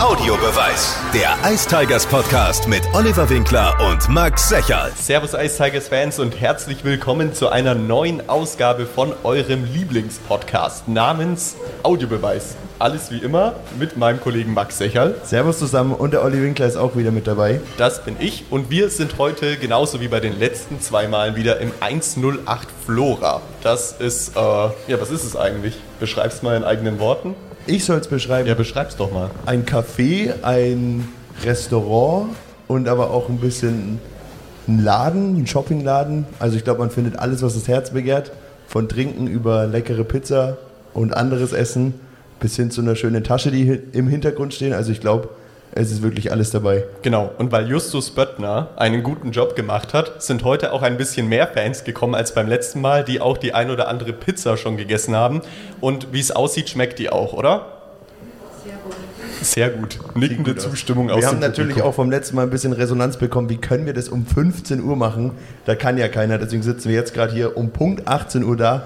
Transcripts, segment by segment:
Audiobeweis. Der Ice Tigers Podcast mit Oliver Winkler und Max Secherl. Servus Ice Tigers Fans und herzlich willkommen zu einer neuen Ausgabe von eurem Lieblingspodcast namens Audiobeweis. Alles wie immer mit meinem Kollegen Max Secherl. Servus zusammen und der Olli Winkler ist auch wieder mit dabei. Das bin ich und wir sind heute genauso wie bei den letzten zwei Malen wieder im 108 Flora. Das ist, äh, ja, was ist es eigentlich? Beschreib's mal in eigenen Worten. Ich soll es beschreiben. Ja, beschreib's doch mal. Ein Café, ein Restaurant und aber auch ein bisschen ein Laden, ein Shoppingladen. Also ich glaube, man findet alles, was das Herz begehrt. Von Trinken über leckere Pizza und anderes Essen bis hin zu einer schönen Tasche, die im Hintergrund stehen. Also ich glaube, es ist wirklich alles dabei. Genau, und weil Justus Böttner einen guten Job gemacht hat, sind heute auch ein bisschen mehr Fans gekommen als beim letzten Mal, die auch die ein oder andere Pizza schon gegessen haben. Und wie es aussieht, schmeckt die auch, oder? Sehr gut. Nickende gut Zustimmung aus Wir haben natürlich Publikum. auch vom letzten Mal ein bisschen Resonanz bekommen. Wie können wir das um 15 Uhr machen? Da kann ja keiner. Deswegen sitzen wir jetzt gerade hier um Punkt 18 Uhr da.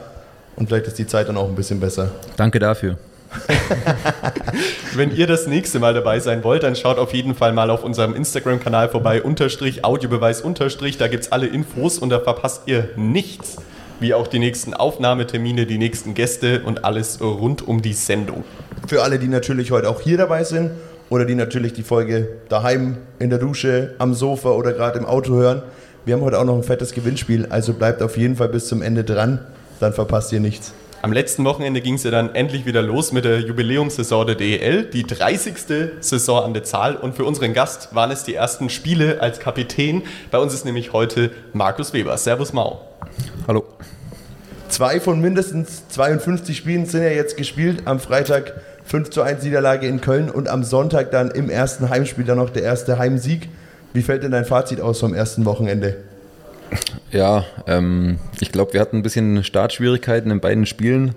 Und vielleicht ist die Zeit dann auch ein bisschen besser. Danke dafür. Wenn ihr das nächste Mal dabei sein wollt, dann schaut auf jeden Fall mal auf unserem Instagram-Kanal vorbei, unterstrich, Audiobeweis, unterstrich. Da gibt es alle Infos und da verpasst ihr nichts. Wie auch die nächsten Aufnahmetermine, die nächsten Gäste und alles rund um die Sendung. Für alle, die natürlich heute auch hier dabei sind oder die natürlich die Folge daheim, in der Dusche, am Sofa oder gerade im Auto hören. Wir haben heute auch noch ein fettes Gewinnspiel, also bleibt auf jeden Fall bis zum Ende dran, dann verpasst ihr nichts. Am letzten Wochenende ging es ja dann endlich wieder los mit der Jubiläumssaison der DEL, die 30. Saison an der Zahl. Und für unseren Gast waren es die ersten Spiele als Kapitän. Bei uns ist nämlich heute Markus Weber. Servus Mau. Hallo. Zwei von mindestens 52 Spielen sind ja jetzt gespielt. Am Freitag 5 zu 1 Niederlage in Köln und am Sonntag dann im ersten Heimspiel dann noch der erste Heimsieg. Wie fällt denn dein Fazit aus vom ersten Wochenende? Ja, ähm, ich glaube, wir hatten ein bisschen Startschwierigkeiten in beiden Spielen.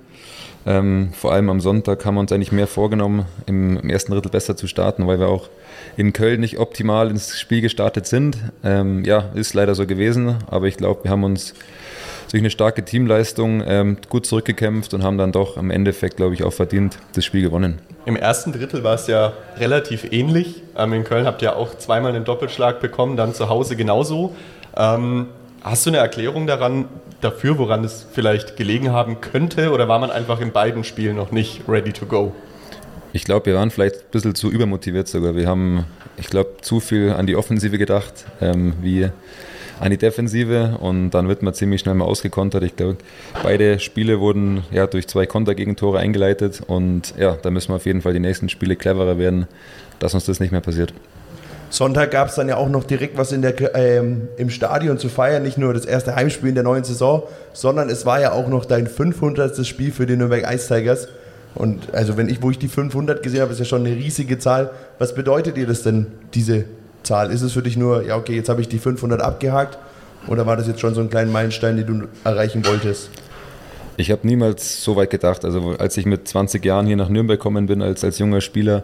Ähm, vor allem am Sonntag haben wir uns eigentlich mehr vorgenommen, im, im ersten Drittel besser zu starten, weil wir auch in Köln nicht optimal ins Spiel gestartet sind. Ähm, ja, ist leider so gewesen, aber ich glaube, wir haben uns durch eine starke Teamleistung ähm, gut zurückgekämpft und haben dann doch im Endeffekt, glaube ich, auch verdient das Spiel gewonnen. Im ersten Drittel war es ja relativ ähnlich. Ähm, in Köln habt ihr auch zweimal einen Doppelschlag bekommen, dann zu Hause genauso. Ähm, hast du eine Erklärung daran, dafür, woran es vielleicht gelegen haben könnte? Oder war man einfach in beiden Spielen noch nicht ready to go? Ich glaube, wir waren vielleicht ein bisschen zu übermotiviert sogar. Wir haben, ich glaube, zu viel an die Offensive gedacht, ähm, wie an die Defensive und dann wird man ziemlich schnell mal ausgekontert. Ich glaube, beide Spiele wurden ja durch zwei Kontergegentore eingeleitet und ja, da müssen wir auf jeden Fall die nächsten Spiele cleverer werden, dass uns das nicht mehr passiert. Sonntag gab es dann ja auch noch direkt was in der, ähm, im Stadion zu feiern. Nicht nur das erste Heimspiel in der neuen Saison, sondern es war ja auch noch dein 500. Spiel für die Nürnberg Ice Tigers. Und also wenn ich, wo ich die 500 gesehen habe, ist ja schon eine riesige Zahl. Was bedeutet dir das denn, diese Zahl? Ist es für dich nur, ja okay, jetzt habe ich die 500 abgehakt? Oder war das jetzt schon so ein kleiner Meilenstein, den du erreichen wolltest? Ich habe niemals so weit gedacht. Also als ich mit 20 Jahren hier nach Nürnberg gekommen bin als, als junger Spieler,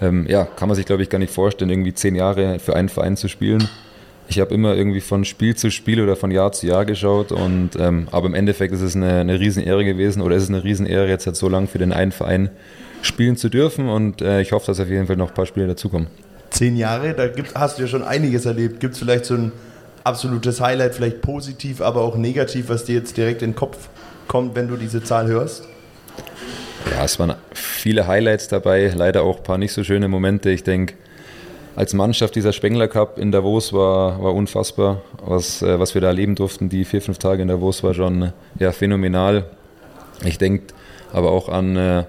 ähm, ja, kann man sich, glaube ich, gar nicht vorstellen, irgendwie zehn Jahre für einen Verein zu spielen. Ich habe immer irgendwie von Spiel zu Spiel oder von Jahr zu Jahr geschaut und ähm, aber im Endeffekt ist es eine, eine Riesenehre gewesen oder ist es eine Riesenehre, jetzt halt so lange für den einen Verein spielen zu dürfen und äh, ich hoffe, dass auf jeden Fall noch ein paar Spiele dazukommen. Zehn Jahre, da gibt, hast du ja schon einiges erlebt. Gibt es vielleicht so ein absolutes Highlight, vielleicht positiv, aber auch negativ, was dir jetzt direkt in den Kopf kommt, wenn du diese Zahl hörst? Ja, es waren viele Highlights dabei, leider auch ein paar nicht so schöne Momente. Ich denke, als Mannschaft dieser Spengler Cup in Davos war, war unfassbar. Was, äh, was wir da erleben durften, die vier, fünf Tage in Davos war schon ja, phänomenal. Ich denke aber auch an äh,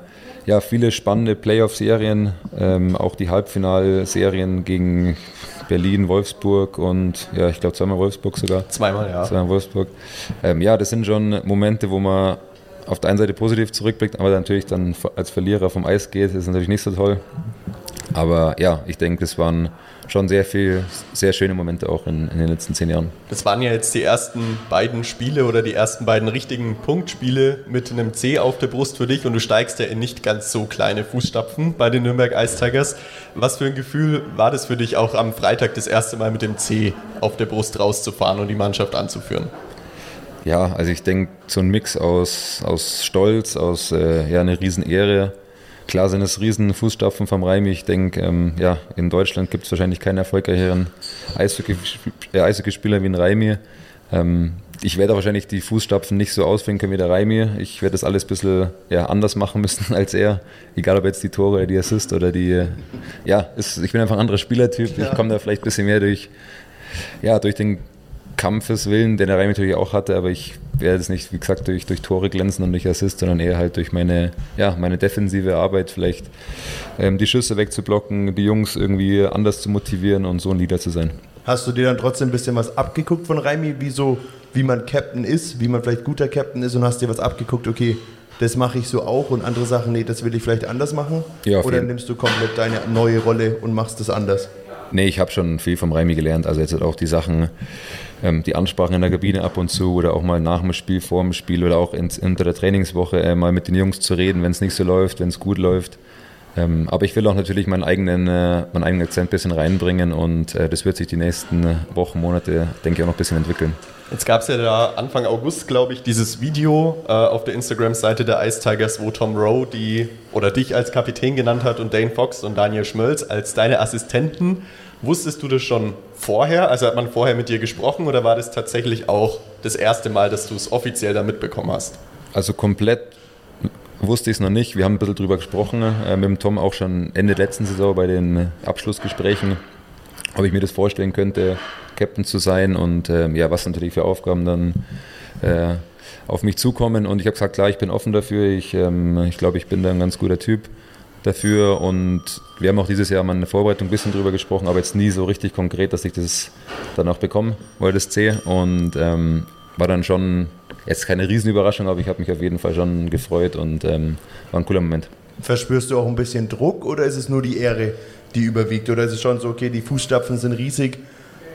ja, viele spannende Playoff-Serien, ähm, auch die Halbfinalserien gegen Berlin, Wolfsburg und ja, ich glaube zweimal Wolfsburg sogar. Zweimal, ja. Zweimal Wolfsburg. Ähm, ja, das sind schon Momente, wo man auf der einen Seite positiv zurückblickt, aber natürlich dann als Verlierer vom Eis geht, das ist natürlich nicht so toll. Aber ja, ich denke, es waren schon sehr viele, sehr schöne Momente auch in, in, den letzten zehn Jahren. Das waren ja jetzt die ersten beiden Spiele oder die ersten beiden richtigen Punktspiele mit einem C auf der Brust für dich und du steigst ja in nicht ganz so kleine Fußstapfen bei den Nürnberg Ice Tigers. Was für ein Gefühl war das für dich auch am Freitag das erste Mal mit dem C auf der Brust rauszufahren und die Mannschaft anzuführen? Ja, also ich denke, so ein Mix aus, aus Stolz, aus äh, ja, eine Riesenehre, klar sind es riesen Fußstapfen vom Reimi. Ich denke, ähm, ja, in Deutschland gibt es wahrscheinlich keinen erfolgreicheren Eishockeyspieler Eishockey wie ein Reimi. Ähm, ich werde wahrscheinlich die Fußstapfen nicht so ausführen können wie der Reimi. Ich werde das alles ein bisschen ja, anders machen müssen als er. Egal ob jetzt die Tore oder die Assist oder die. Ja, ist, ich bin einfach ein anderer Spielertyp. Ich komme da vielleicht ein bisschen mehr durch, ja, durch den Kampfeswillen, den der Reimi natürlich auch hatte, aber ich werde es nicht, wie gesagt, durch, durch Tore glänzen und durch Assist, sondern eher halt durch meine, ja, meine defensive Arbeit, vielleicht ähm, die Schüsse wegzublocken, die Jungs irgendwie anders zu motivieren und so ein Leader zu sein. Hast du dir dann trotzdem ein bisschen was abgeguckt von Reimi, wie, so, wie man Captain ist, wie man vielleicht guter Captain ist und hast dir was abgeguckt, okay, das mache ich so auch und andere Sachen, nee, das will ich vielleicht anders machen? Ja, Oder nimmst du komplett deine neue Rolle und machst das anders? Nee, ich habe schon viel vom Reimi gelernt. Also jetzt auch die Sachen, ähm, die Ansprachen in der Kabine ab und zu oder auch mal nach dem Spiel, vor dem Spiel oder auch ins, unter der Trainingswoche äh, mal mit den Jungs zu reden, wenn es nicht so läuft, wenn es gut läuft. Ähm, aber ich will auch natürlich meinen eigenen, äh, meinen eigenen Akzent ein bisschen reinbringen und äh, das wird sich die nächsten Wochen, Monate, denke ich, auch noch ein bisschen entwickeln. Jetzt gab es ja da Anfang August, glaube ich, dieses Video äh, auf der Instagram-Seite der Ice Tigers, wo Tom Rowe die oder dich als Kapitän genannt hat und Dane Fox und Daniel Schmölz als deine Assistenten. Wusstest du das schon vorher? Also hat man vorher mit dir gesprochen oder war das tatsächlich auch das erste Mal, dass du es offiziell da mitbekommen hast? Also komplett wusste ich es noch nicht. Wir haben ein bisschen drüber gesprochen, äh, mit dem Tom auch schon Ende letzten Saison bei den Abschlussgesprächen, ob ich mir das vorstellen könnte, Captain zu sein und äh, ja, was natürlich für Aufgaben dann äh, auf mich zukommen. Und ich habe gesagt, klar, ich bin offen dafür. Ich, ähm, ich glaube, ich bin da ein ganz guter Typ dafür. Und wir haben auch dieses Jahr mal in der Vorbereitung ein bisschen drüber gesprochen, aber jetzt nie so richtig konkret, dass ich das dann auch bekommen wollte, das C. Und ähm, war dann schon jetzt keine Riesenüberraschung, aber ich habe mich auf jeden Fall schon gefreut und ähm, war ein cooler Moment. Verspürst du auch ein bisschen Druck oder ist es nur die Ehre, die überwiegt? Oder ist es schon so, okay, die Fußstapfen sind riesig,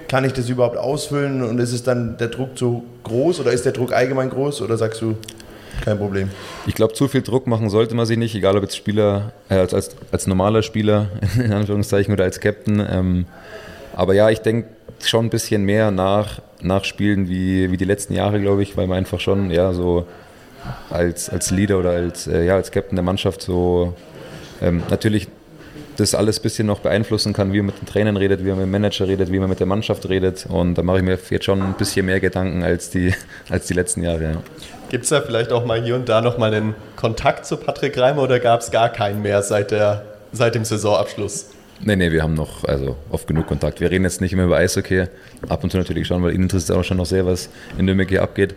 kann ich das überhaupt ausfüllen und ist es dann der Druck zu groß oder ist der Druck allgemein groß oder sagst du, kein Problem. Ich glaube, zu viel Druck machen sollte man sich nicht, egal ob jetzt Spieler, äh, als, als, als normaler Spieler, in Anführungszeichen, oder als Captain. Ähm, aber ja, ich denke schon ein bisschen mehr nach, nach Spielen wie, wie die letzten Jahre, glaube ich, weil man einfach schon ja, so als, als Leader oder als, äh, ja, als Captain der Mannschaft so ähm, natürlich das alles ein bisschen noch beeinflussen kann, wie man mit den Trainern redet, wie man mit dem Manager redet, wie man mit der Mannschaft redet. Und da mache ich mir jetzt schon ein bisschen mehr Gedanken als die, als die letzten Jahre. Ja. Gibt es da vielleicht auch mal hier und da nochmal einen Kontakt zu Patrick Reimer oder gab es gar keinen mehr seit, der, seit dem Saisonabschluss? Nee, nee, wir haben noch also oft genug Kontakt. Wir reden jetzt nicht immer über Eishockey, ab und zu natürlich schon, weil ihnen interessiert auch schon noch sehr, was in Nürnberg hier abgeht.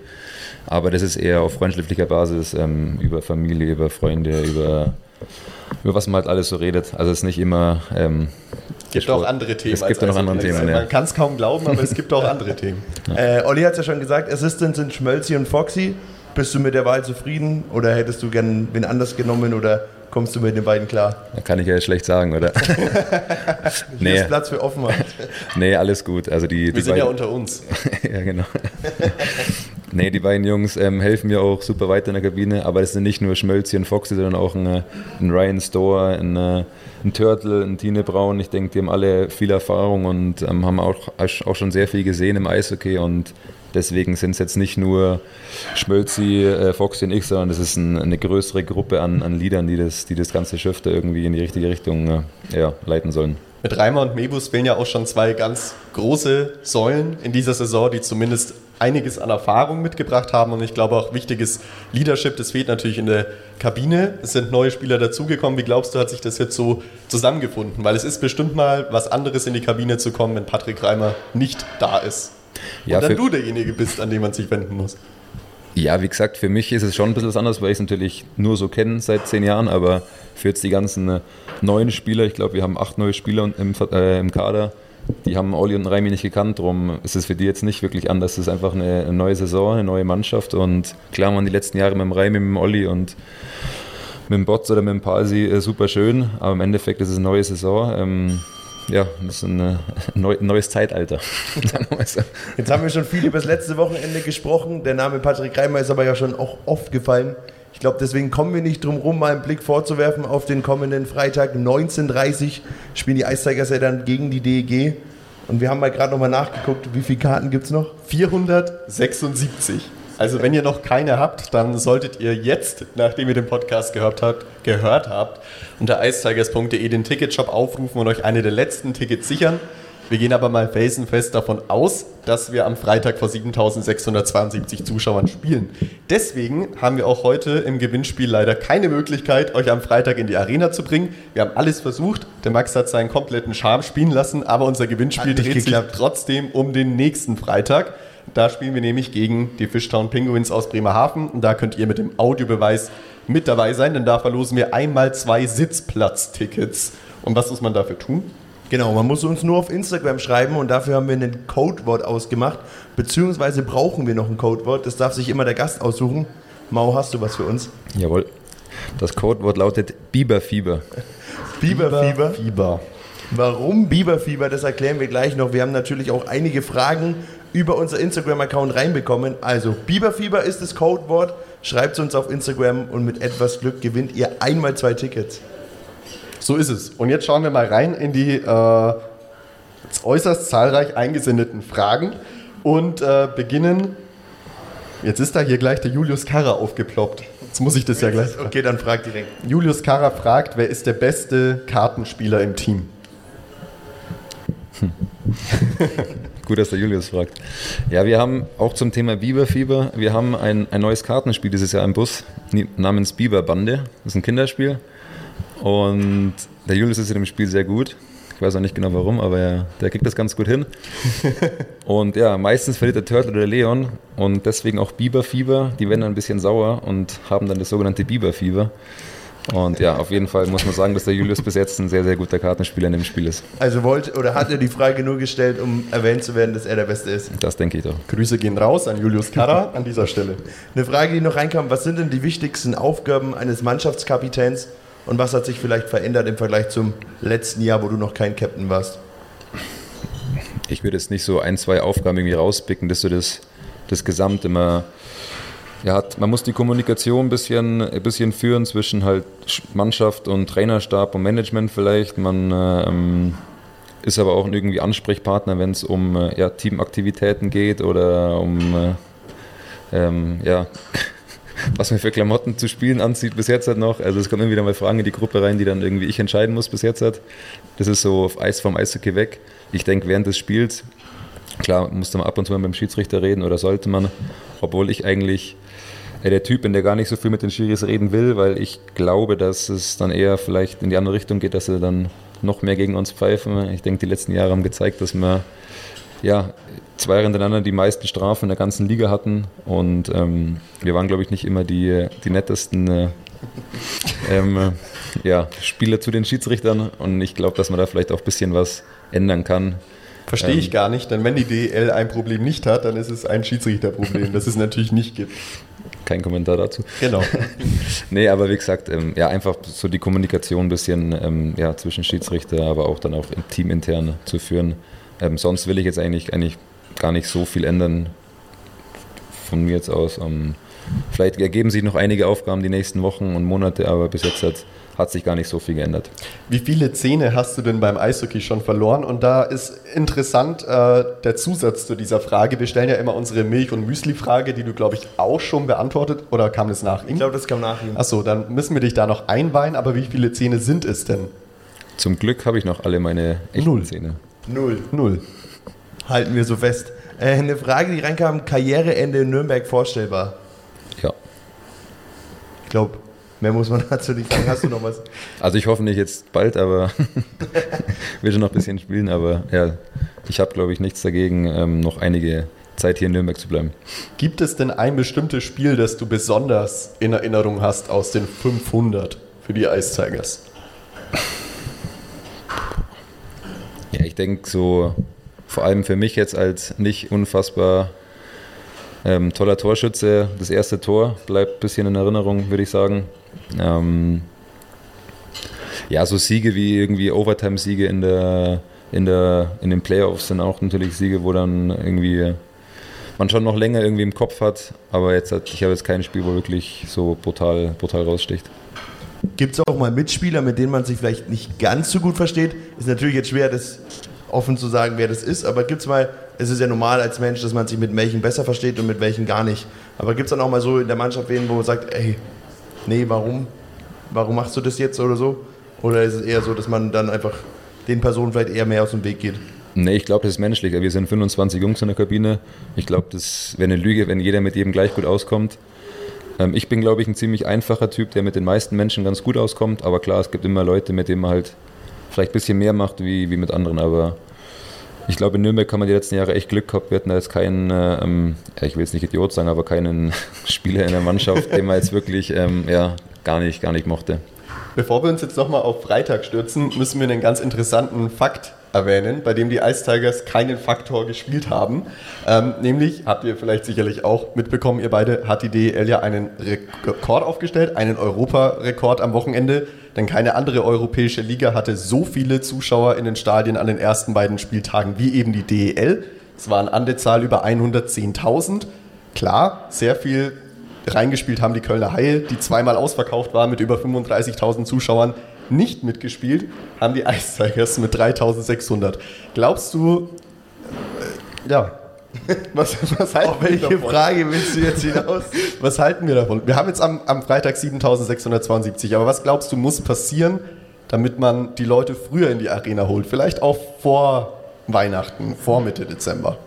Aber das ist eher auf freundschaftlicher Basis, ähm, über Familie, über Freunde, über, über was man halt alles so redet. Also es ist nicht immer. Ähm, es gibt auch andere Themen. Es gibt auch noch andere Themen. Ja. Man kann es kaum glauben, aber es gibt auch andere Themen. Ja. Äh, Olli hat es ja schon gesagt, Assistants sind Schmölzi und Foxy. Bist du mit der Wahl zufrieden oder hättest du gern wen anders genommen oder kommst du mit den beiden klar? Da kann ich ja schlecht sagen, oder? Hier nee. ist Platz für Offenheit. Nee, alles gut. Also die, Wir die sind beiden, ja unter uns. ja, genau. nee, die beiden Jungs ähm, helfen mir auch super weiter in der Kabine, aber es sind nicht nur Schmölzi und Foxy, sondern auch ein, ein Ryan Store, ein, ein Turtle, ein Tine Braun. Ich denke, die haben alle viel Erfahrung und ähm, haben auch, auch schon sehr viel gesehen im Eishockey und Deswegen sind es jetzt nicht nur Schmölzi, äh, Foxy und ich, sondern es ist ein, eine größere Gruppe an, an Liedern, die das, die das ganze Schiff da irgendwie in die richtige Richtung äh, ja, leiten sollen. Mit Reimer und Mebus fehlen ja auch schon zwei ganz große Säulen in dieser Saison, die zumindest einiges an Erfahrung mitgebracht haben und ich glaube auch wichtiges Leadership, das fehlt natürlich in der Kabine. Es sind neue Spieler dazugekommen. Wie glaubst du, hat sich das jetzt so zusammengefunden? Weil es ist bestimmt mal was anderes in die Kabine zu kommen, wenn Patrick Reimer nicht da ist. Ja, und dann du derjenige bist, an den man sich wenden muss. Ja, wie gesagt, für mich ist es schon ein bisschen was anderes, weil ich es natürlich nur so kenne seit zehn Jahren, aber für jetzt die ganzen äh, neuen Spieler, ich glaube, wir haben acht neue Spieler im, äh, im Kader, die haben Olli und Raimi nicht gekannt, darum ist es für die jetzt nicht wirklich anders. Es ist einfach eine, neue Saison, eine neue Mannschaft und klar waren die letzten Jahre mit dem Raimi, mit dem Olli und mit dem Botz oder mit dem Palsi äh, super schön, aber im Endeffekt ist es eine neue Saison. Ähm, ja, das ist ein, ein neues Zeitalter. Jetzt haben wir schon viel über das letzte Wochenende gesprochen. Der Name Patrick Reimer ist aber ja schon auch oft gefallen. Ich glaube, deswegen kommen wir nicht drum rum, mal einen Blick vorzuwerfen auf den kommenden Freitag 19.30 spielen die Eistigers ja dann gegen die DEG. Und wir haben mal gerade nochmal nachgeguckt, wie viele Karten gibt es noch? 476. Also wenn ihr noch keine habt, dann solltet ihr jetzt, nachdem ihr den Podcast gehört habt, gehört habt unter eistigers.de den Ticketshop aufrufen und euch eine der letzten Tickets sichern. Wir gehen aber mal felsenfest davon aus, dass wir am Freitag vor 7672 Zuschauern spielen. Deswegen haben wir auch heute im Gewinnspiel leider keine Möglichkeit, euch am Freitag in die Arena zu bringen. Wir haben alles versucht. Der Max hat seinen kompletten Charme spielen lassen, aber unser Gewinnspiel dreht geklappt. sich trotzdem um den nächsten Freitag. Da spielen wir nämlich gegen die Fishtown Penguins aus Bremerhaven und da könnt ihr mit dem Audiobeweis mit dabei sein, denn da verlosen wir einmal zwei Sitzplatztickets. Und was muss man dafür tun? Genau, man muss uns nur auf Instagram schreiben und dafür haben wir ein Codewort ausgemacht, beziehungsweise brauchen wir noch ein Codewort, das darf sich immer der Gast aussuchen. Mau, hast du was für uns? Jawohl. Das Codewort lautet Biberfieber. Biberfieber? Biberfieber. Warum Biberfieber, das erklären wir gleich noch. Wir haben natürlich auch einige Fragen über unser Instagram-Account reinbekommen. Also Biberfieber ist das Codewort. Schreibt es uns auf Instagram und mit etwas Glück gewinnt ihr einmal zwei Tickets. So ist es. Und jetzt schauen wir mal rein in die äh, äußerst zahlreich eingesendeten Fragen und äh, beginnen. Jetzt ist da hier gleich der Julius Karra aufgeploppt. Jetzt muss ich das ja gleich. Okay, dann frag direkt. Julius Karra fragt, wer ist der beste Kartenspieler im Team? Hm. Gut, dass der Julius fragt. Ja, wir haben auch zum Thema Biberfieber, wir haben ein, ein neues Kartenspiel dieses Jahr im Bus namens Biberbande. Das ist ein Kinderspiel. Und der Julius ist in dem Spiel sehr gut. Ich weiß auch nicht genau warum, aber ja, der kriegt das ganz gut hin. und ja, meistens verliert der Turtle oder der Leon und deswegen auch Biberfieber. Die werden dann ein bisschen sauer und haben dann das sogenannte Biberfieber. Und ja, auf jeden Fall muss man sagen, dass der Julius bis jetzt ein sehr, sehr guter Kartenspieler in dem Spiel ist. Also wollte oder hat er die Frage nur gestellt, um erwähnt zu werden, dass er der Beste ist? Das denke ich doch. Grüße gehen raus an Julius Karra an dieser Stelle. Eine Frage, die noch reinkam, was sind denn die wichtigsten Aufgaben eines Mannschaftskapitäns und was hat sich vielleicht verändert im Vergleich zum letzten Jahr, wo du noch kein Captain warst? Ich würde jetzt nicht so ein, zwei Aufgaben irgendwie rauspicken, dass du das, das Gesamt immer ja, man muss die Kommunikation ein bisschen, ein bisschen führen zwischen halt Mannschaft und Trainerstab und Management vielleicht. Man ähm, ist aber auch irgendwie Ansprechpartner, wenn es um äh, ja, Teamaktivitäten geht oder um äh, ähm, ja, was man für Klamotten zu spielen anzieht bis jetzt halt noch. Also es kommen immer wieder mal Fragen in die Gruppe rein, die dann irgendwie ich entscheiden muss bis jetzt halt. Das ist so auf Eis vom Eishockey weg. Ich denke, während des Spiels, klar, musste man ab und zu mal mit dem Schiedsrichter reden oder sollte man, obwohl ich eigentlich der Typ bin, der gar nicht so viel mit den Schiris reden will, weil ich glaube, dass es dann eher vielleicht in die andere Richtung geht, dass sie dann noch mehr gegen uns pfeifen. Ich denke, die letzten Jahre haben gezeigt, dass wir ja, zwei Jahre hintereinander die meisten Strafen in der ganzen Liga hatten und ähm, wir waren, glaube ich, nicht immer die, die nettesten äh, ähm, ja, Spieler zu den Schiedsrichtern und ich glaube, dass man da vielleicht auch ein bisschen was ändern kann. Verstehe ich ähm, gar nicht, denn wenn die DL ein Problem nicht hat, dann ist es ein Schiedsrichterproblem, das es natürlich nicht gibt kein Kommentar dazu. Genau. nee, aber wie gesagt, ähm, ja, einfach so die Kommunikation ein bisschen ähm, ja, zwischen Schiedsrichter, aber auch dann auch im Team intern zu führen. Ähm, sonst will ich jetzt eigentlich, eigentlich gar nicht so viel ändern von mir jetzt aus. Ähm, vielleicht ergeben sich noch einige Aufgaben die nächsten Wochen und Monate, aber bis jetzt hat hat sich gar nicht so viel geändert. Wie viele Zähne hast du denn beim Eishockey schon verloren? Und da ist interessant äh, der Zusatz zu dieser Frage. Wir stellen ja immer unsere Milch- und Müsli-Frage, die du, glaube ich, auch schon beantwortet. Oder kam das nach ihm? Ich glaube, das kam nach ihm. Achso, dann müssen wir dich da noch einweihen. Aber wie viele Zähne sind es denn? Zum Glück habe ich noch alle meine echten Null. Zähne. Null. Null. Halten wir so fest. Äh, eine Frage, die reinkam: Karriereende in Nürnberg vorstellbar? Ja. Ich glaube, Mehr muss man dazu nicht sagen. Hast du noch was? Also ich hoffe nicht jetzt bald, aber will schon noch ein bisschen spielen. Aber ja, ich habe, glaube ich, nichts dagegen, ähm, noch einige Zeit hier in Nürnberg zu bleiben. Gibt es denn ein bestimmtes Spiel, das du besonders in Erinnerung hast aus den 500 für die Ice Tigers? Ja, ich denke so, vor allem für mich jetzt als nicht unfassbar ähm, toller Torschütze, das erste Tor bleibt ein bisschen in Erinnerung, würde ich sagen. Ähm, ja, so Siege wie irgendwie Overtime-Siege in, der, in, der, in den Playoffs sind auch natürlich Siege, wo dann irgendwie man schon noch länger irgendwie im Kopf hat, aber jetzt hat, ich habe jetzt kein Spiel, wo wirklich so brutal, brutal raussticht. Gibt es auch mal Mitspieler, mit denen man sich vielleicht nicht ganz so gut versteht? Ist natürlich jetzt schwer, das offen zu sagen, wer das ist. Aber gibt es mal, es ist ja normal als Mensch, dass man sich mit welchen besser versteht und mit welchen gar nicht. Aber gibt es dann auch mal so in der Mannschaft wen, wo man sagt, ey, nee, warum? Warum machst du das jetzt oder so? Oder ist es eher so, dass man dann einfach den Personen vielleicht eher mehr aus dem Weg geht? Nee, ich glaube, das ist menschlich. Wir sind 25 Jungs in der Kabine. Ich glaube, das wäre eine Lüge, wenn jeder mit jedem gleich gut auskommt. Ähm, ich bin, glaube ich, ein ziemlich einfacher Typ, der mit den meisten Menschen ganz gut auskommt. Aber klar, es gibt immer Leute, mit denen man halt vielleicht ein bisschen mehr macht wie, wie mit anderen. Aber ich glaube, in Nürnberg haben wir die letzten Jahre echt Glück gehabt. Wir hatten da jetzt keinen, ähm, ich will jetzt nicht Idiot sagen, aber keinen Spieler in der Mannschaft, den man jetzt wirklich ähm, ja, gar, nicht, gar nicht mochte. Bevor wir uns jetzt nochmal auf Freitag stürzen, müssen wir einen ganz interessanten Fakt erwähnen, bei dem die Ice Tigers keinen Faktor gespielt haben. Ähm, nämlich, habt ihr vielleicht sicherlich auch mitbekommen, ihr beide, hat die DEL ja einen Rekord aufgestellt, einen Europarekord am Wochenende, denn keine andere europäische Liga hatte so viele Zuschauer in den Stadien an den ersten beiden Spieltagen wie eben die DEL. Es waren an der Zahl über 110.000. Klar, sehr viel reingespielt haben die Kölner Haie, die zweimal ausverkauft waren mit über 35.000 Zuschauern nicht mitgespielt, haben die Ice Tigers mit 3600. Glaubst du, äh, ja, was, was halten Auf welche wir davon? Frage willst du jetzt hinaus? Was halten wir davon? Wir haben jetzt am, am Freitag 7672, aber was glaubst du, muss passieren, damit man die Leute früher in die Arena holt? Vielleicht auch vor Weihnachten, vor Mitte Dezember.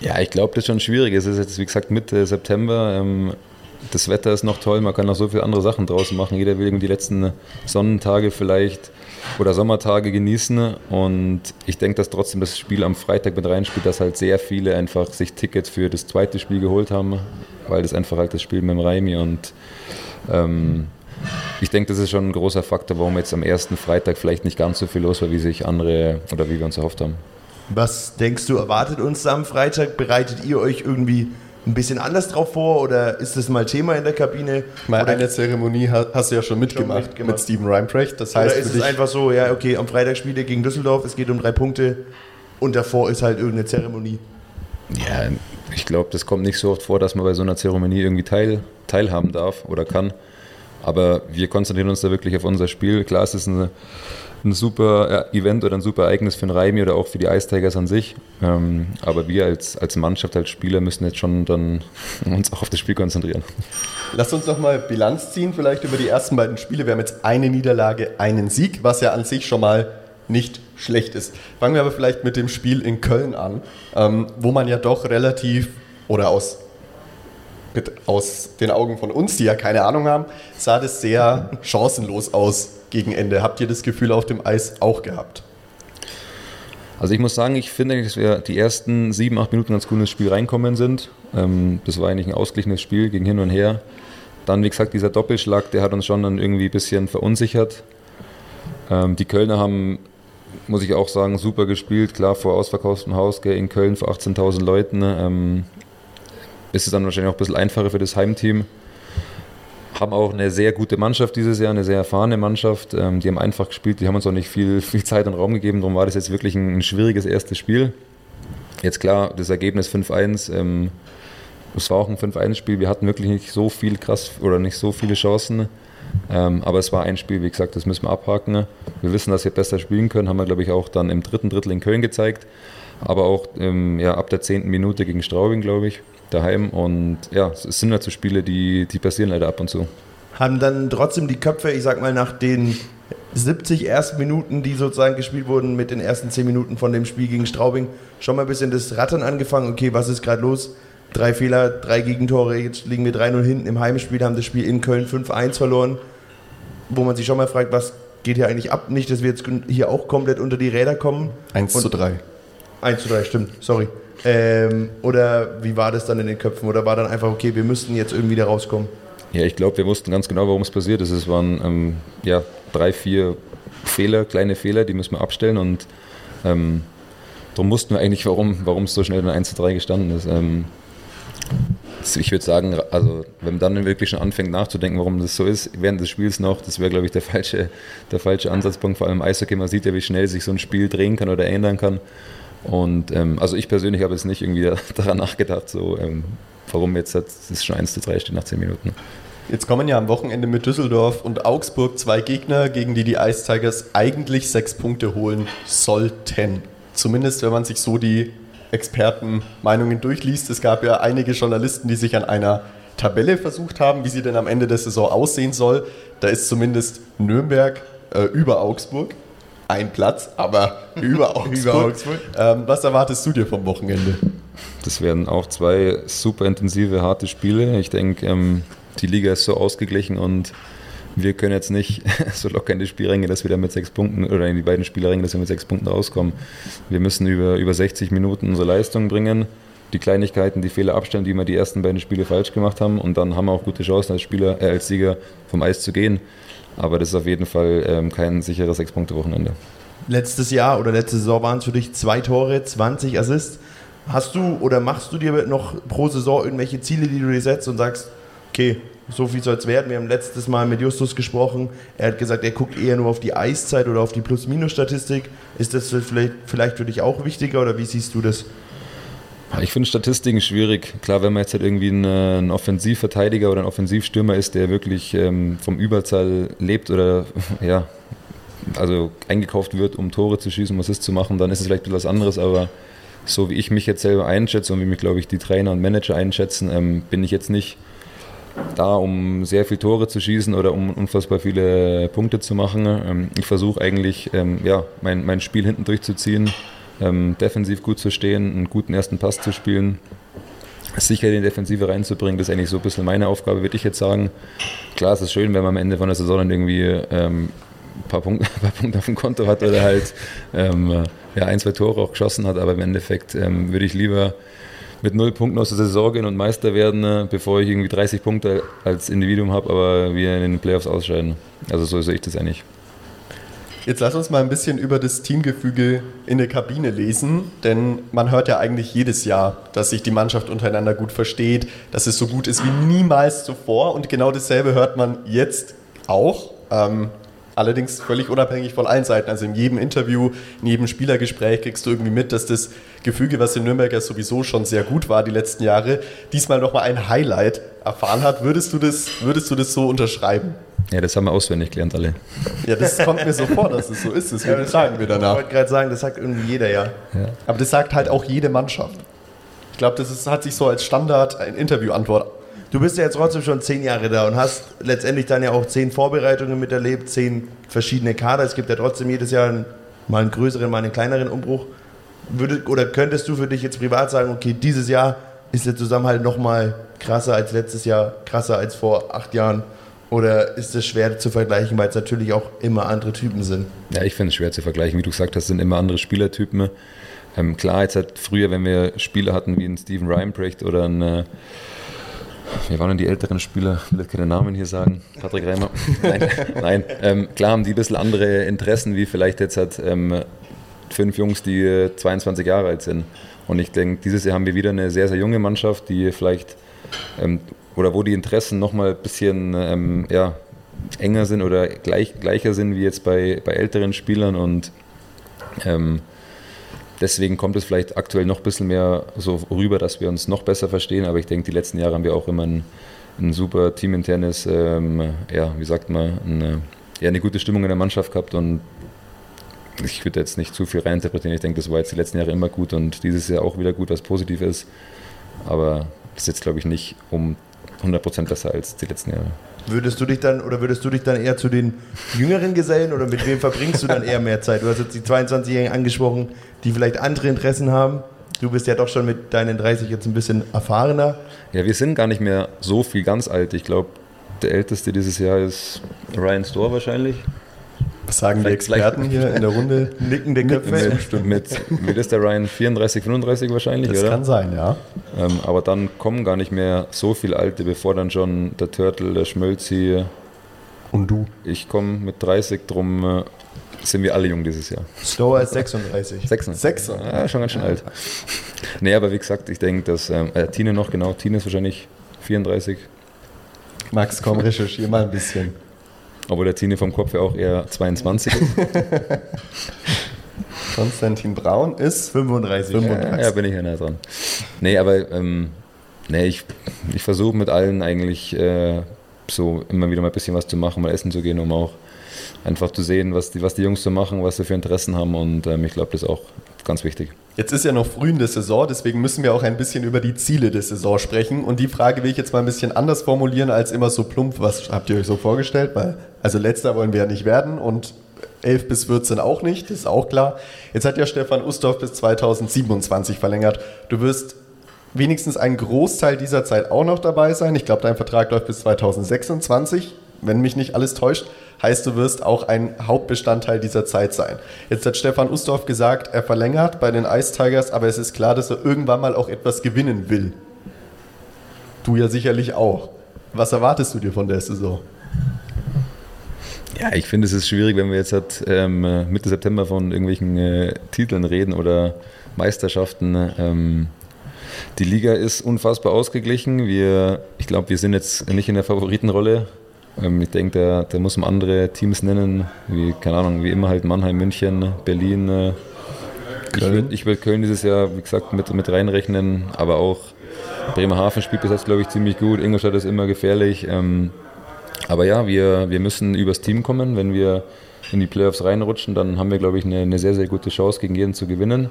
Ja, ich glaube, das ist schon schwierig. Es ist jetzt, wie gesagt, Mitte September. Ähm, das Wetter ist noch toll, man kann noch so viele andere Sachen draußen machen. Jeder will die letzten Sonnentage vielleicht oder Sommertage genießen. Und ich denke, dass trotzdem das Spiel am Freitag mit reinspielt, dass halt sehr viele einfach sich Tickets für das zweite Spiel geholt haben, weil das einfach halt das Spiel mit dem Raimi und ähm, ich denke, das ist schon ein großer Faktor, warum jetzt am ersten Freitag vielleicht nicht ganz so viel los war, wie sich andere oder wie wir uns erhofft haben. Was denkst du, erwartet uns am Freitag? Bereitet ihr euch irgendwie ein bisschen anders drauf vor oder ist das mal Thema in der Kabine? Mal oder, eine Zeremonie hast du ja schon mitgemacht, mitgemacht. mit Steven Reinprecht. Das heißt, oder ist für es dich, einfach so, ja, okay, am Freitag spielt ihr gegen Düsseldorf, es geht um drei Punkte und davor ist halt irgendeine Zeremonie? Ja, ich glaube, das kommt nicht so oft vor, dass man bei so einer Zeremonie irgendwie teil, teilhaben darf oder kann. Aber wir konzentrieren uns da wirklich auf unser Spiel. Klar, es ist eine ein super Event oder ein super Ereignis für den Raimi oder auch für die Ice Tigers an sich. Ähm, aber wir als, als Mannschaft, als Spieler müssen jetzt schon dann uns auch auf das Spiel konzentrieren. Lass uns nochmal Bilanz ziehen, vielleicht über die ersten beiden Spiele. Wir haben jetzt eine Niederlage, einen Sieg, was ja an sich schon mal nicht schlecht ist. Fangen wir aber vielleicht mit dem Spiel in Köln an, ähm, wo man ja doch relativ oder aus aus den Augen von uns, die ja keine Ahnung haben, sah das sehr chancenlos aus gegen Ende. Habt ihr das Gefühl auf dem Eis auch gehabt? Also ich muss sagen, ich finde, dass wir die ersten sieben, acht Minuten ganz gut ins Spiel reinkommen sind. Ähm, das war eigentlich ein ausgeglichenes Spiel, ging hin und her. Dann, wie gesagt, dieser Doppelschlag, der hat uns schon dann irgendwie ein bisschen verunsichert. Ähm, die Kölner haben, muss ich auch sagen, super gespielt. Klar, vor ausverkauftem Haus in Köln vor 18.000 Leuten. Ähm, ist es dann wahrscheinlich auch ein bisschen einfacher für das Heimteam. Haben auch eine sehr gute Mannschaft dieses Jahr, eine sehr erfahrene Mannschaft. Ähm, die haben einfach gespielt, die haben uns auch nicht viel, viel Zeit und Raum gegeben. Darum war das jetzt wirklich ein, ein schwieriges erstes Spiel. Jetzt klar, das Ergebnis 5-1. Ähm, es war auch ein 5-1-Spiel. Wir hatten wirklich nicht so viel krass oder nicht so viele Chancen. Ähm, aber es war ein Spiel, wie gesagt, das müssen wir abhaken. Wir wissen, dass wir besser spielen können, haben wir, glaube ich, auch dann im dritten Drittel in Köln gezeigt. Aber auch ähm, ja, ab der zehnten Minute gegen Straubing, glaube ich daheim. Und ja, es sind halt so Spiele, die, die passieren leider ab und zu. Haben dann trotzdem die Köpfe, ich sag mal, nach den 70 ersten Minuten, die sozusagen gespielt wurden, mit den ersten 10 Minuten von dem Spiel gegen Straubing, schon mal ein bisschen das Rattern angefangen. Okay, was ist gerade los? Drei Fehler, drei Gegentore, jetzt liegen wir 3-0 hinten im Heimspiel, haben das Spiel in Köln 5-1 verloren. Wo man sich schon mal fragt, was geht hier eigentlich ab? Nicht, dass wir jetzt hier auch komplett unter die Räder kommen. 1 zu 3. 1 zu 3, stimmt, sorry. Ähm, oder wie war das dann in den Köpfen? Oder war dann einfach, okay, wir müssten jetzt irgendwie da rauskommen? Ja, ich glaube, wir wussten ganz genau, warum es passiert ist. Es waren ähm, ja, drei, vier Fehler, kleine Fehler, die müssen wir abstellen und ähm, darum wussten wir eigentlich, warum, es so schnell in 1 zu 3 gestanden ist. Ähm, ich würde sagen, also wenn man dann wirklich schon anfängt nachzudenken, warum das so ist, während des Spiels noch, das wäre, glaube ich, der falsche, der falsche Ansatzpunkt. Vor allem im Eishockey, man sieht ja, wie schnell sich so ein Spiel drehen kann oder ändern kann. Und ähm, also ich persönlich habe jetzt nicht irgendwie daran nachgedacht, so ähm, warum jetzt das schon 1 zu 3 steht nach 10 Minuten. Jetzt kommen ja am Wochenende mit Düsseldorf und Augsburg zwei Gegner, gegen die die Ice Tigers eigentlich sechs Punkte holen sollten. Zumindest, wenn man sich so die Expertenmeinungen durchliest. Es gab ja einige Journalisten, die sich an einer Tabelle versucht haben, wie sie denn am Ende der Saison aussehen soll. Da ist zumindest Nürnberg äh, über Augsburg. Ein Platz, aber über Augsburg. über Augsburg. Ähm, was erwartest du dir vom Wochenende? Das werden auch zwei super intensive, harte Spiele. Ich denke, ähm, die Liga ist so ausgeglichen und wir können jetzt nicht so locker in die Spielränge, dass wir da mit sechs Punkten oder in die beiden Spielränge, dass wir mit sechs Punkten rauskommen. Wir müssen über, über 60 Minuten unsere Leistung bringen, die Kleinigkeiten, die Fehler abstellen, die wir die ersten beiden Spiele falsch gemacht haben und dann haben wir auch gute Chancen als Spieler, äh, als Sieger vom Eis zu gehen. Aber das ist auf jeden Fall ähm, kein sicheres Sechs-Punkte-Wochenende. Letztes Jahr oder letzte Saison waren es für dich zwei Tore, 20 Assists. Hast du oder machst du dir noch pro Saison irgendwelche Ziele, die du dir setzt und sagst, okay, so viel soll es werden. Wir haben letztes Mal mit Justus gesprochen. Er hat gesagt, er guckt eher nur auf die Eiszeit oder auf die Plus-Minus-Statistik. Ist das vielleicht, vielleicht für dich auch wichtiger oder wie siehst du das? Ich finde Statistiken schwierig. Klar, wenn man jetzt halt irgendwie ein, Offensivverteidiger oder ein Offensivstürmer ist, der wirklich ähm, vom Überzahl lebt oder ja, also eingekauft wird, um Tore zu schießen, um Assists zu machen, dann ist es vielleicht etwas anderes, aber so wie ich mich jetzt selber einschätze und wie mich, glaube ich, die Trainer und Manager einschätzen, ähm, bin ich jetzt nicht da, um sehr viele Tore zu schießen oder um unfassbar viele Punkte zu machen. Ähm, ich versuche eigentlich, ähm, ja, mein, mein Spiel hinten durchzuziehen, ähm, defensiv gut zu stehen, einen guten ersten Pass zu spielen, sicher in die Defensive reinzubringen. Das ist eigentlich so ein bisschen meine Aufgabe, würde ich jetzt sagen. Klar, es ist schön, wenn man am Ende von der Saison dann irgendwie ähm, ein paar Punkte, ein paar Punkte auf dem Konto hat oder halt ähm, ja, ein, zwei Tore auch geschossen hat, aber im Endeffekt ähm, würde ich lieber mit null Punkten aus der Saison gehen und Meister werden, äh, bevor ich irgendwie 30 Punkte als Individuum habe, aber wir in den Playoffs ausscheiden. Also so sehe ich das eigentlich. Jetzt lass uns mal ein bisschen über das Teamgefüge in der Kabine lesen, denn man hört ja eigentlich jedes Jahr, dass sich die Mannschaft untereinander gut versteht, dass es so gut ist wie niemals zuvor und genau dasselbe hört man jetzt auch. Ähm, Allerdings völlig unabhängig von allen Seiten. Also in jedem Interview, in jedem Spielergespräch kriegst du irgendwie mit, dass das Gefüge, was in Nürnberg ja sowieso schon sehr gut war die letzten Jahre, diesmal nochmal ein Highlight erfahren hat. Würdest du, das, würdest du das so unterschreiben? Ja, das haben wir auswendig gelernt alle. Ja, das kommt mir so vor, dass es so ist. Deswegen ja, sagen wir danach. Ich wollte gerade sagen, das sagt irgendwie jeder, ja. ja. Aber das sagt halt auch jede Mannschaft. Ich glaube, das ist, hat sich so als Standard in Interviewantwort Du bist ja jetzt trotzdem schon zehn Jahre da und hast letztendlich dann ja auch zehn Vorbereitungen miterlebt, zehn verschiedene Kader. Es gibt ja trotzdem jedes Jahr einen, mal einen größeren, mal einen kleineren Umbruch. Würde, oder könntest du für dich jetzt privat sagen, okay, dieses Jahr ist der Zusammenhalt noch mal krasser als letztes Jahr, krasser als vor acht Jahren? Oder ist es schwer zu vergleichen, weil es natürlich auch immer andere Typen sind? Ja, ich finde es schwer zu vergleichen. Wie du gesagt hast, sind immer andere Spielertypen. Ähm, klar, jetzt hat früher, wenn wir Spieler hatten wie einen Steven Reinprecht oder einen äh, Wer waren denn die älteren Spieler? Ich will jetzt keine Namen hier sagen. Patrick Reimer. Nein, nein. Ähm, klar haben die ein bisschen andere Interessen, wie vielleicht jetzt hat ähm, fünf Jungs, die 22 Jahre alt sind. Und ich denke, dieses Jahr haben wir wieder eine sehr, sehr junge Mannschaft, die vielleicht ähm, oder wo die Interessen nochmal ein bisschen ähm, ja, enger sind oder gleich, gleicher sind wie jetzt bei, bei älteren Spielern. Und ähm, Deswegen kommt es vielleicht aktuell noch ein bisschen mehr so rüber, dass wir uns noch besser verstehen. Aber ich denke, die letzten Jahre haben wir auch immer ein, ein super teaminternes, ähm, ja, wie sagt man, eine, ja, eine gute Stimmung in der Mannschaft gehabt. Und ich würde jetzt nicht zu viel reininterpretieren. Ich denke, das war jetzt die letzten Jahre immer gut und dieses Jahr auch wieder gut, was positiv ist. Aber das ist jetzt, glaube ich, nicht um 100% besser als die letzten Jahre. Würdest du dich dann oder würdest du dich dann eher zu den jüngeren Gesellen oder mit wem verbringst du dann eher mehr Zeit? Du hast jetzt die 22-Jährigen angesprochen, die vielleicht andere Interessen haben. Du bist ja doch schon mit deinen 30 jetzt ein bisschen erfahrener. Ja, wir sind gar nicht mehr so viel ganz alt. Ich glaube, der älteste dieses Jahr ist Ryan Store wahrscheinlich. Was sagen vielleicht, die Experten hier in der Runde? Nickende Köpfe. Mit, mit, mit ist der Ryan 34, 35 wahrscheinlich, das oder? kann sein, ja. Ähm, aber dann kommen gar nicht mehr so viele Alte, bevor dann schon der Turtle, der Schmölzi und du. Ich komme mit 30, drum äh, sind wir alle jung dieses Jahr. Slower als 36. 36. 36. Ja, schon ganz schön alt. Nee, aber wie gesagt, ich denke, dass ähm, äh, Tine noch, genau, Tine ist wahrscheinlich 34. Max, komm, recherchier mal ein bisschen. Obwohl der Tine vom Kopf ja auch eher 22 ist. Konstantin Braun ist 35. 35. Ja, ja, bin ich ja nah dran. Nee, aber ähm, nee, ich, ich versuche mit allen eigentlich äh, so immer wieder mal ein bisschen was zu machen, mal essen zu gehen, um auch einfach zu sehen, was die, was die Jungs so machen, was sie für Interessen haben und ähm, ich glaube, das ist auch ganz wichtig. Jetzt ist ja noch früh in der Saison, deswegen müssen wir auch ein bisschen über die Ziele der Saison sprechen. Und die Frage will ich jetzt mal ein bisschen anders formulieren als immer so plump. Was habt ihr euch so vorgestellt? Weil, also letzter wollen wir ja nicht werden und 11 bis 14 auch nicht, das ist auch klar. Jetzt hat ja Stefan Ustorf bis 2027 verlängert. Du wirst wenigstens einen Großteil dieser Zeit auch noch dabei sein. Ich glaube, dein Vertrag läuft bis 2026, wenn mich nicht alles täuscht. Heißt, du wirst auch ein Hauptbestandteil dieser Zeit sein. Jetzt hat Stefan Ustorf gesagt, er verlängert bei den Ice Tigers, aber es ist klar, dass er irgendwann mal auch etwas gewinnen will. Du ja sicherlich auch. Was erwartest du dir von der Saison? Ja, ich finde, es ist schwierig, wenn wir jetzt halt, ähm, Mitte September von irgendwelchen äh, Titeln reden oder Meisterschaften. Ähm, die Liga ist unfassbar ausgeglichen. Wir, ich glaube, wir sind jetzt nicht in der Favoritenrolle. Ähm, ich denke, da, da, muss man andere Teams nennen, wie, keine Ahnung, wie immer halt Mannheim, München, Berlin. Äh, ich würde ich würd Köln dieses Jahr, wie gesagt, mit, mit reinrechnen, aber auch Bremerhaven spielt bis jetzt, glaube ich, ziemlich gut. Ingolstadt ist immer gefährlich. Ähm, aber ja, wir, wir müssen übers Team kommen. Wenn wir in die Playoffs reinrutschen, dann haben wir, glaube ich, eine, eine sehr, sehr gute Chance, gegen jeden zu gewinnen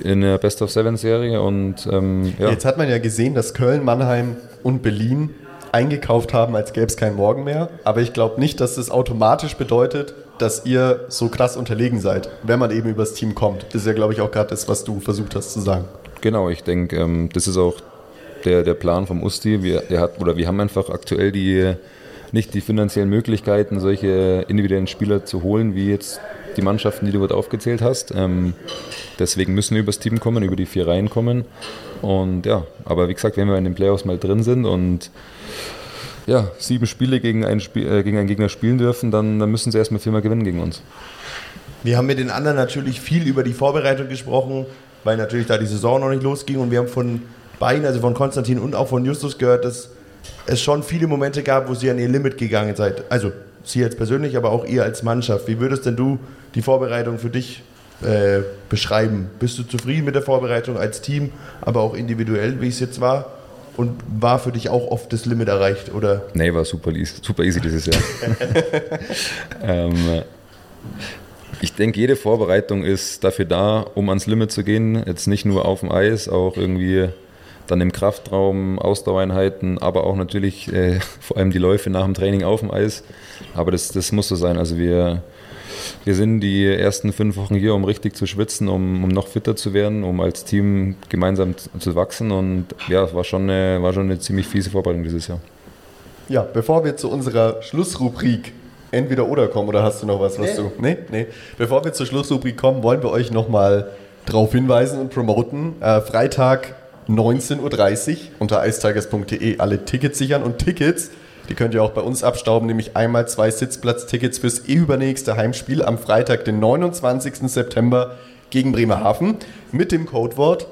in der Best of Seven Serie. Und, ähm, ja. Jetzt hat man ja gesehen, dass Köln, Mannheim und Berlin eingekauft haben, als gäbe es keinen Morgen mehr. Aber ich glaube nicht, dass das automatisch bedeutet, dass ihr so krass unterlegen seid, wenn man eben übers Team kommt. Das ist ja, glaube ich, auch gerade das, was du versucht hast zu sagen. Genau, ich denke, ähm, das ist auch der, der Plan vom Usti. Wir, der hat, oder wir haben einfach aktuell die nicht die finanziellen Möglichkeiten, solche individuellen Spieler zu holen, wie jetzt die Mannschaften, die du gerade aufgezählt hast. Ähm, deswegen müssen wir übers Team kommen, über die vier Reihen kommen. Und ja, aber wie gesagt, wenn wir in den Playoffs mal drin sind und ja, sieben Spiele gegen einen, Spiel, äh, gegen einen Gegner spielen dürfen, dann, dann müssen sie erstmal viermal gewinnen gegen uns. Wir haben mit den anderen natürlich viel über die Vorbereitung gesprochen, weil natürlich da die Saison noch nicht losging und wir haben von beiden, also von Konstantin und auch von Justus gehört, dass es schon viele Momente gab, wo sie an ihr Limit gegangen seid. Also sie jetzt persönlich, aber auch ihr als Mannschaft. Wie würdest denn du die Vorbereitung für dich äh, beschreiben? Bist du zufrieden mit der Vorbereitung als Team, aber auch individuell, wie es jetzt war? Und war für dich auch oft das Limit erreicht? Oder? Nee, war super, super easy dieses Jahr. ähm, ich denke, jede Vorbereitung ist dafür da, um ans Limit zu gehen. Jetzt nicht nur auf dem Eis, auch irgendwie dann im Kraftraum, Ausdauereinheiten, aber auch natürlich äh, vor allem die Läufe nach dem Training auf dem Eis. Aber das, das muss so sein. Also wir, wir sind die ersten fünf Wochen hier, um richtig zu schwitzen, um, um noch fitter zu werden, um als Team gemeinsam zu wachsen. Und ja, es war schon eine, war schon eine ziemlich fiese Vorbereitung dieses Jahr. Ja, bevor wir zu unserer Schlussrubrik entweder oder kommen, oder hast du noch was, was nee. du. Nee, nee. Bevor wir zur Schlussrubrik kommen, wollen wir euch nochmal darauf hinweisen und promoten. Äh, Freitag 19.30 Uhr unter eistigers.de alle Tickets sichern und Tickets, die könnt ihr auch bei uns abstauben, nämlich einmal zwei Sitzplatztickets fürs übernächste Heimspiel am Freitag, den 29. September gegen Bremerhaven mit dem Codewort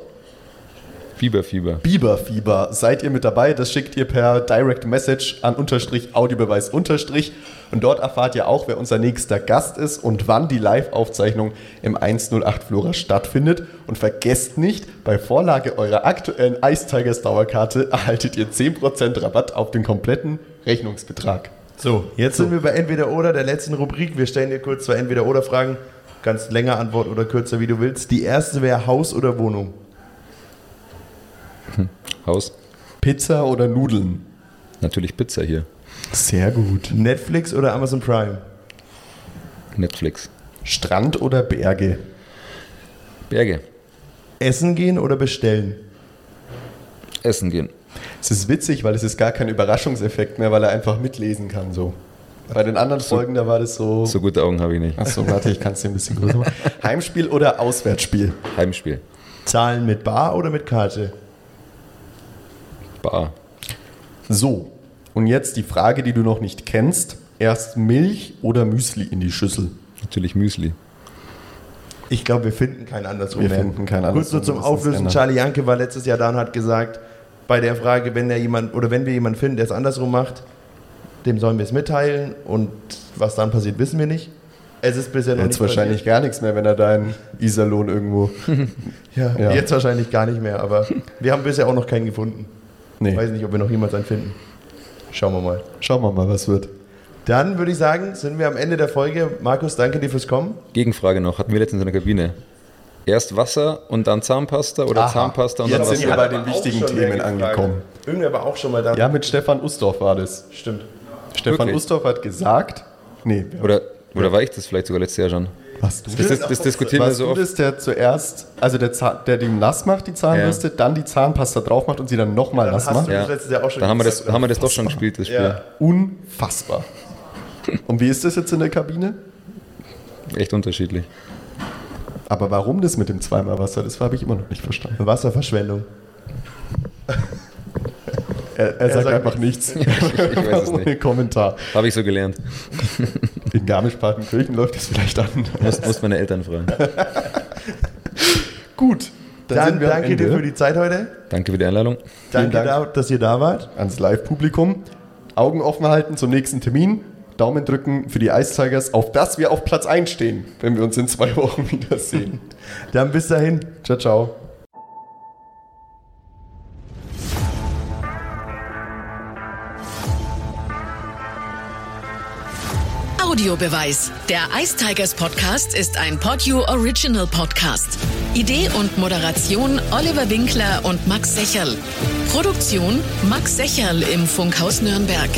Biberfieber. Biberfieber. Seid ihr mit dabei? Das schickt ihr per Direct Message an Unterstrich Audiobeweis Unterstrich. Und dort erfahrt ihr auch, wer unser nächster Gast ist und wann die Live-Aufzeichnung im 108 Flora stattfindet. Und vergesst nicht, bei Vorlage eurer aktuellen Ice Tigers Dauerkarte erhaltet ihr 10% Rabatt auf den kompletten Rechnungsbetrag. So, jetzt so. sind wir bei Entweder oder der letzten Rubrik. Wir stellen dir kurz zwei Entweder oder Fragen. Ganz länger Antwort oder kürzer, wie du willst. Die erste wäre Haus oder Wohnung? Haus. Pizza oder Nudeln? Natürlich Pizza hier. Sehr gut. Netflix oder Amazon Prime? Netflix. Strand oder Berge? Berge. Essen gehen oder bestellen? Essen gehen. Es ist witzig, weil es ist gar kein Überraschungseffekt mehr, weil er einfach mitlesen kann so. Bei den anderen Folgen, da war das so. So gute Augen habe ich nicht. Achso, warte, ich kann es dir ein bisschen größer machen. Heimspiel oder Auswärtsspiel? Heimspiel. Zahlen mit Bar oder mit Karte? Bar. So, und jetzt die Frage, die du noch nicht kennst. Erst Milch oder Müsli in die Schüssel? Natürlich Müsli. Ich glaube, wir finden kein andersrum wir mehr. finden kein andersrum. Kurz nur zum Auflösen. Charlie Janke war letztes Jahr da und hat gesagt, bei der Frage, wenn, der jemand, oder wenn wir jemanden finden, der es andersrum macht, dem sollen wir es mitteilen und was dann passiert, wissen wir nicht. Es ist bisher noch jetzt nicht wahrscheinlich passiert. gar nichts mehr, wenn er deinen Iserlohn irgendwo. ja, ja, jetzt wahrscheinlich gar nicht mehr, aber wir haben bisher auch noch keinen gefunden. Nee. Weiß nicht, ob wir noch jemals einen finden. Schauen wir mal. Schauen wir mal, was wird. Dann würde ich sagen, sind wir am Ende der Folge. Markus, danke dir fürs Kommen. Gegenfrage noch, hatten wir letztens in der Kabine. Erst Wasser und dann Zahnpasta oder Aha. Zahnpasta und Jetzt dann sind Wasser? wir bei den wichtigen Themen angekommen. Irgendwer war auch schon mal da. Ja, mit Stefan Ustorf war das. Stimmt. Stefan Wirklich? Ustorf hat gesagt, nee, Oder, oder war ich das vielleicht sogar letztes Jahr schon? was du Das, das, das diskutieren wir so du oft. das, der zuerst, also der, Zahn, der die nass macht, die Zahnbürste, dann die Zahnpasta drauf macht und sie dann nochmal nass hast macht? du Ja, das letztes Jahr auch schon dann haben wir, das, haben wir das doch schon gespielt, das Spiel. Ja. Unfassbar. Und wie ist das jetzt in der Kabine? Echt unterschiedlich. Aber warum das mit dem zweimal Wasser, das habe ich immer noch nicht verstanden. Wasserverschwendung. Er, er, sagt sagt einfach nichts. Ich weiß es Ohne nicht. Kommentar. Habe ich so gelernt. In Garmisch-Partenkirchen läuft das vielleicht an. Muss, muss meine Eltern fragen. Gut, dann, Dann sind wir am danke dir für die Zeit heute. Danke für die Einladung. Danke, Dank. da, dass ihr da wart. ans Live-Publikum. Augen offen halten zum nächsten Termin. Daumen drücken für die Ice Tigers, auf dass wir auf Platz 1 stehen, wenn wir uns in zwei Wochen wiedersehen. Dann bis dahin. ciao, ciao. Audiobeweis. Der Ice Tigers Podcast ist ein Podio Original Podcast. Idee und Moderation Oliver Winkler und Max Secherl. Produktion Max Secherl im Funkhaus Nürnberg.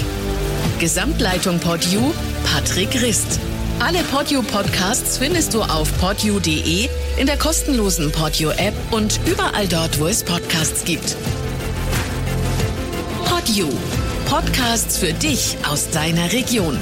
Gesamtleitung Podio Patrick Rist. Alle Podio Podcasts findest du auf podio.de, in der kostenlosen Podio App und überall dort, wo es Podcasts gibt. Podio. Podcasts für dich aus deiner Region.